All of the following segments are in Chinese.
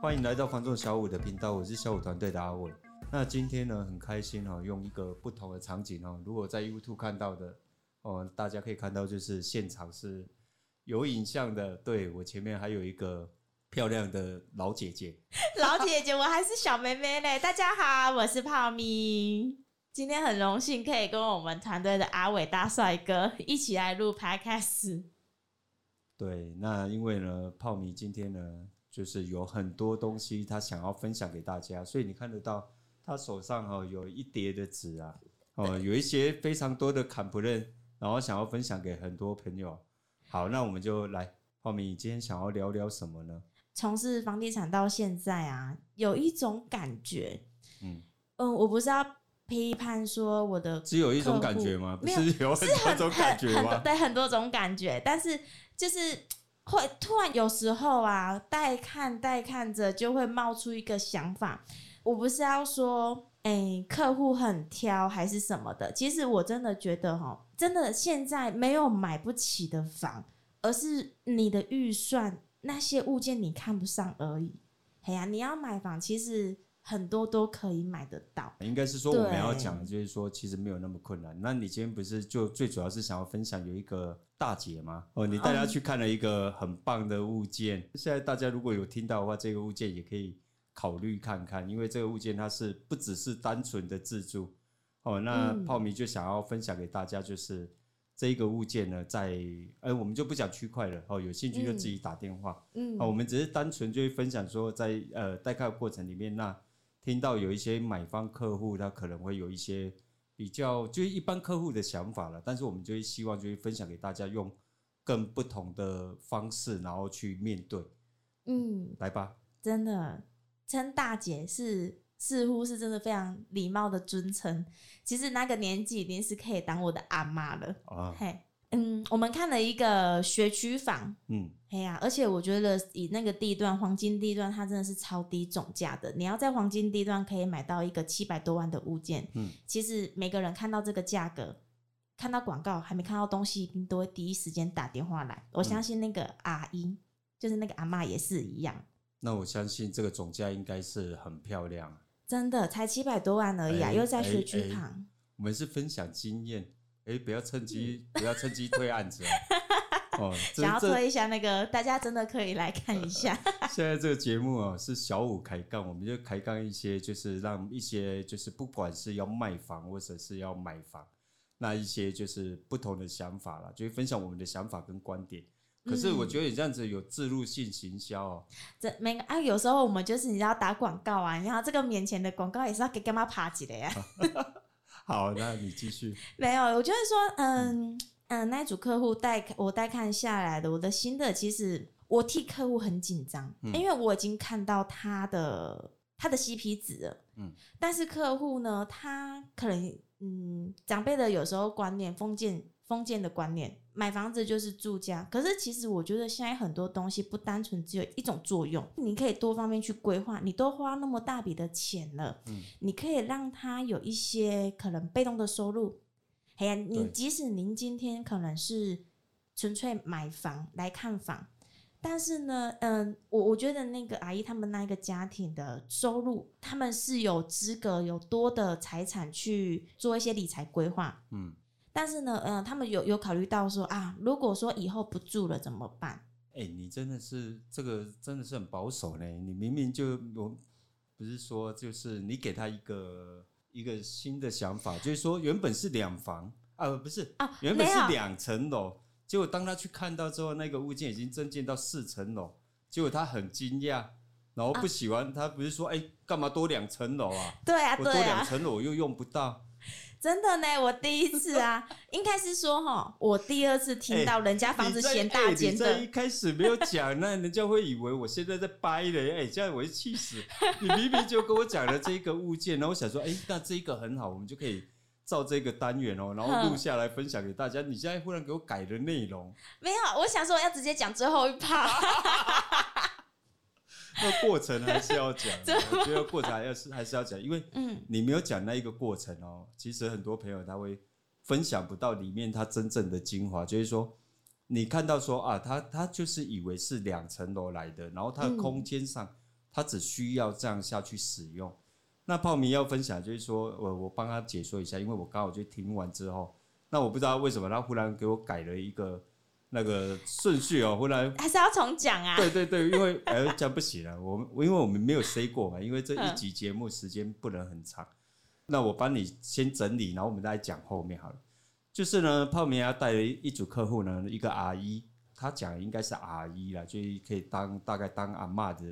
欢迎来到房众小五的频道，我是小五团队的阿伟。那今天呢，很开心哈，用一个不同的场景哈，如果在 YouTube 看到的哦，大家可以看到就是现场是有影像的，对，我前面还有一个漂亮的老姐姐，老姐姐，我还是小妹妹嘞。大家好，我是泡咪，今天很荣幸可以跟我们团队的阿伟大帅哥一起来录排开始。对，那因为呢，泡米今天呢。就是有很多东西他想要分享给大家，所以你看得到他手上哈有一叠的纸啊，哦，有一些非常多的 complain，然后想要分享给很多朋友。好，那我们就来，泡米，你今天想要聊聊什么呢？从事房地产到现在啊，有一种感觉，嗯嗯，我不是要批判说我的，只有一种感觉吗？不是有很多种感觉吗？对，很多种感觉，但是就是。会突然有时候啊，带看带看着就会冒出一个想法。我不是要说，哎、欸，客户很挑还是什么的。其实我真的觉得，哈，真的现在没有买不起的房，而是你的预算那些物件你看不上而已。哎呀，你要买房，其实。很多都可以买得到，应该是说我们要讲的就是说，其实没有那么困难。那你今天不是就最主要是想要分享有一个大姐吗？哦，你带她去看了一个很棒的物件。嗯。现在大家如果有听到的话，这个物件也可以考虑看看，因为这个物件它是不只是单纯的自助。哦，那泡米就想要分享给大家，就是这一个物件呢，在呃，我们就不讲区块了。哦，有兴趣就自己打电话。嗯，哦，我们只是单纯就会分享说在，在呃代看的过程里面那。听到有一些买方客户，他可能会有一些比较，就是一般客户的想法了。但是我们就会希望，就会分享给大家，用更不同的方式，然后去面对。嗯，来吧。真的称大姐是似乎是真的非常礼貌的尊称。其实那个年纪已经是可以当我的阿妈了啊。嘿。嗯，我们看了一个学区房，嗯，哎呀，而且我觉得以那个地段黄金地段，它真的是超低总价的。你要在黄金地段可以买到一个七百多万的物件，嗯，其实每个人看到这个价格，看到广告还没看到东西，一定都会第一时间打电话来。我相信那个阿姨，嗯、就是那个阿妈也是一样。那我相信这个总价应该是很漂亮，真的才七百多万而已啊，欸、又在学区旁、欸。我们是分享经验。哎、欸，不要趁机，不要趁机推案子 哦！想要推一下那个，大家真的可以来看一下。现在这个节目啊，是小五开杠，我们就开杠一些，就是让一些，就是不管是要卖房或者是要买房，那一些就是不同的想法啦，就会分享我们的想法跟观点。可是我觉得你这样子有自入性行销哦。这没啊，有时候我们就是你要打广告啊，然后这个面前的广告也是要给干嘛爬起来呀？好，那你继续。没有，我就是说，嗯嗯，那组客户带我带看下来的，我的新的其实我替客户很紧张，嗯，因为我已经看到他的他的 CP 值了，嗯，但是客户呢，他可能嗯长辈的有时候观念封建。封建的观念，买房子就是住家。可是其实我觉得现在很多东西不单纯只有一种作用，你可以多方面去规划。你都花那么大笔的钱了，嗯，你可以让他有一些可能被动的收入。哎呀，你即使您今天可能是纯粹买房来看房，但是呢，嗯，我我觉得那个阿姨他们那一个家庭的收入，他们是有资格有多的财产去做一些理财规划，嗯。但是呢，嗯、呃，他们有有考虑到说啊，如果说以后不住了怎么办？哎、欸，你真的是这个真的是很保守呢。你明明就我不是说，就是你给他一个一个新的想法，就是说原本是两房啊，不是啊，原本是两层楼，结果当他去看到之后，那个物件已经增建到四层楼，结果他很惊讶，然后不喜欢，啊、他不是说哎，干、欸、嘛多两层楼啊？对啊，我多两层楼我又用不到。真的呢，我第一次啊，应该是说哈，我第二次听到人家房子嫌大间的。欸、你在一开始没有讲，那人家会以为我现在在掰嘞。哎、欸，这样我会气死。你明明就跟我讲了这一个物件，然后我想说，哎、欸，那这一个很好，我们就可以照这个单元哦，然后录下来分享给大家。你现在忽然给我改的内容，没有，我想说我要直接讲最后一趴。那过程还是要讲，我觉得过程还是还是要讲，因为你没有讲那一个过程哦。其实很多朋友他会分享不到里面他真正的精华，就是说你看到说啊，他他就是以为是两层楼来的，然后他的空间上他只需要这样下去使用。嗯、那泡米要分享就是说我我帮他解说一下，因为我刚好就听完之后，那我不知道为什么他忽然给我改了一个。那个顺序哦，后来还是要重讲啊。对对对，因为 哎，这样不行了。我我因为我们没有 say 过嘛，因为这一集节目时间不能很长。那我帮你先整理，然后我们再讲后面好了。就是呢，泡棉要带了一组客户呢，一个阿姨，她讲应该是阿姨啦，就可以当大概当阿妈的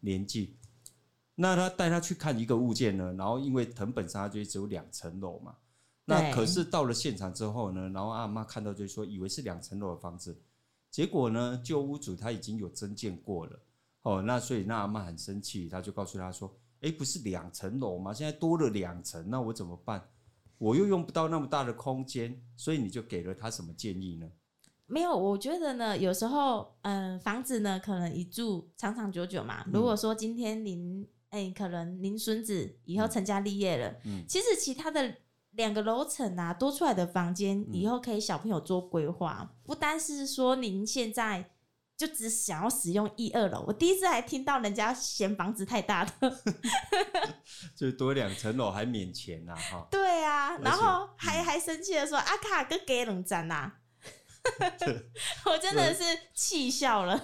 年纪。那他带她去看一个物件呢，然后因为藤本上就只有两层楼嘛。那可是到了现场之后呢，然后阿妈看到就说，以为是两层楼的房子，结果呢，旧屋主他已经有增建过了，哦，那所以那阿妈很生气，他就告诉他说，诶，不是两层楼吗？现在多了两层，那我怎么办？我又用不到那么大的空间，所以你就给了他什么建议呢？没有，我觉得呢，有时候，嗯、呃，房子呢，可能一住长长久久嘛。如果说今天您，诶，可能您孙子以后成家立业了，嗯，其实其他的。两个楼层啊，多出来的房间，以后可以小朋友做规划，嗯、不单是说您现在就只想要使用一二楼。我第一次还听到人家嫌房子太大的，就多两层楼还免钱呐，哈。对啊，然后还、嗯、还生气的说：“阿卡哥给冷战呐！” 我真的是气笑了。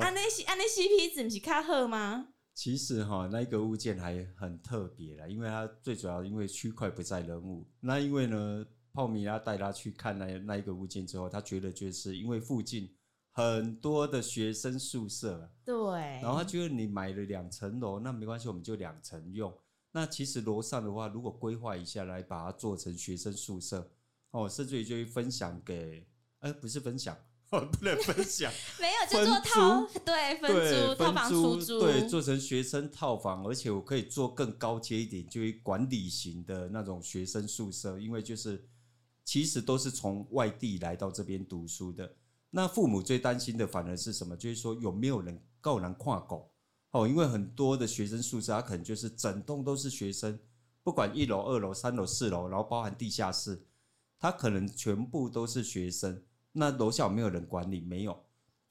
安那西安那 CP 值不是较好吗？其实哈，那一个物件还很特别啦，因为它最主要因为区块不在人物。那因为呢，泡米拉带他去看那那一个物件之后，他觉得就是因为附近很多的学生宿舍，对，然后他觉得你买了两层楼，那没关系，我们就两层用。那其实楼上的话，如果规划一下来把它做成学生宿舍，哦，甚至于就会分享给，哎，不是分享。不能分享，没有就做套，对，分租套房出租，对，做成学生套房，而且我可以做更高阶一点，就是管理型的那种学生宿舍，因为就是其实都是从外地来到这边读书的。那父母最担心的反而是什么？就是说有没有人够难跨狗哦？因为很多的学生宿舍，它可能就是整栋都是学生，不管一楼、二楼、三楼、四楼，然后包含地下室，它可能全部都是学生。那楼下有没有人管理？没有。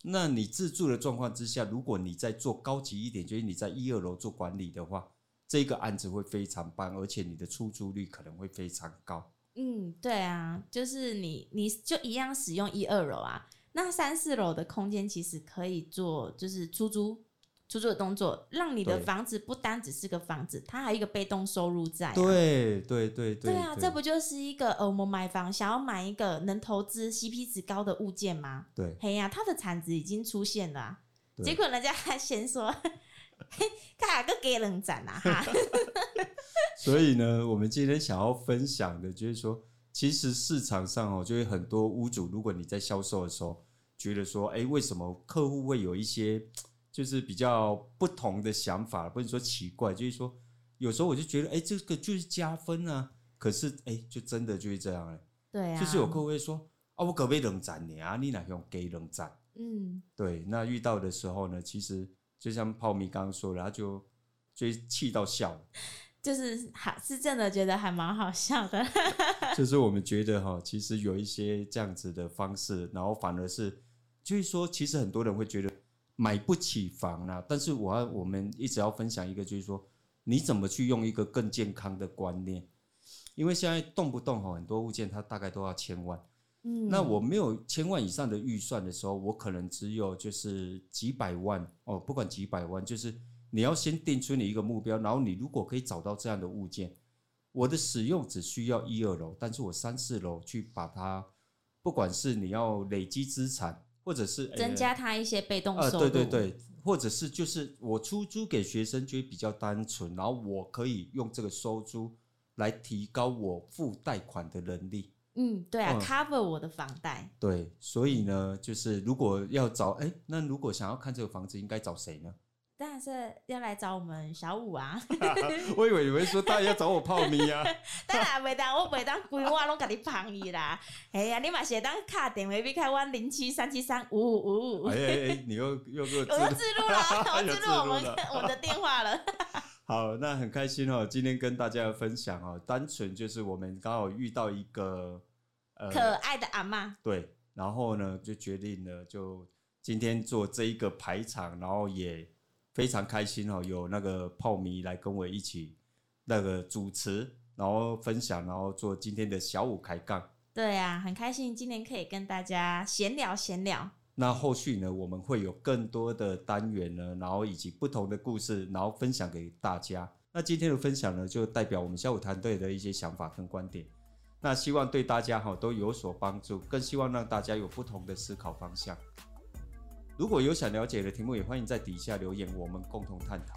那你自住的状况之下，如果你在做高级一点，就是你在一二楼做管理的话，这个案子会非常棒，而且你的出租率可能会非常高。嗯，对啊，就是你，你就一样使用一二楼啊，那三四楼的空间其实可以做，就是出租。出租的动作，让你的房子不单只是个房子，它还有一个被动收入在、啊。对对对对。对啊，这不就是一个呃，我们买房想要买一个能投资 CP 值高的物件吗？对。嘿呀、啊，它的产值已经出现了、啊，结果人家还先说，看哪个给人展啊哈。所以呢，我们今天想要分享的就是说，其实市场上哦，就有很多屋主，如果你在销售的时候觉得说，哎，为什么客户会有一些。就是比较不同的想法，不是说奇怪，就是说有时候我就觉得，哎、欸，这个就是加分啊。可是，哎、欸，就真的就是这样哎。对啊。就是有客户会说，啊，我可不可以冷战你啊？你哪用给冷战？嗯。对，那遇到的时候呢，其实就像泡米刚刚说的，他就就气到笑。就是还是真的觉得还蛮好笑的。就是我们觉得哈，其实有一些这样子的方式，然后反而是就是说，其实很多人会觉得。买不起房啊，但是我要我们一直要分享一个，就是说你怎么去用一个更健康的观念，因为现在动不动哈很多物件它大概都要千万，嗯，那我没有千万以上的预算的时候，我可能只有就是几百万。哦，不管几百万，就是你要先定出你一个目标，然后你如果可以找到这样的物件，我的使用只需要一二楼，但是我三四楼去把它，不管是你要累积资产。或者是增加他一些被动收入，呃，对对对，或者是就是我出租给学生就会比较单纯，然后我可以用这个收租来提高我付贷款的能力。嗯，对啊，嗯，cover 我的房贷。对，所以呢，就是如果要找，哎，那如果想要看这个房子，应该找谁呢？当然是要来找我们小五啊！我以为你会说，当然要找我泡咪啊！当然袂当，我袂当规话拢甲你捧伊啦！哎呀，你嘛是会当卡电话俾开我零七三七三五五五五。哎哎哎，你又又给我自录了，我自录我们我的电话了。好，那很开心哦，今天跟大家分享哦，单纯就是我们刚好遇到一个呃可爱的阿嬷。对，然后呢就决定了，就今天做这一个排场，然后也非常开心哦，有那个泡迷来跟我一起那个主持，然后分享，然后做今天的小五开杠。对啊，很开心今天可以跟大家闲聊闲聊。那后续呢，我们会有更多的单元呢，然后以及不同的故事，然后分享给大家。那今天的分享呢，就代表我们小五团队的一些想法跟观点。那希望对大家哈都有所帮助，更希望让大家有不同的思考方向。如果有想了解的题目，也欢迎在底下留言，我们共同探讨。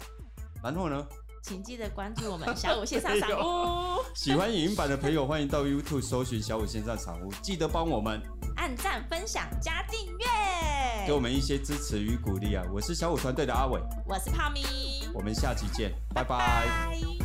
然后呢，请记得关注我们小五线上赏屋。喜欢影音版的朋友，欢迎到 YouTube 搜寻小五线上赏屋，记得帮我们按赞、分享、加订阅，给我们一些支持与鼓励啊！我是小五团队的阿伟，我是泡咪，我们下期见，拜拜。拜拜。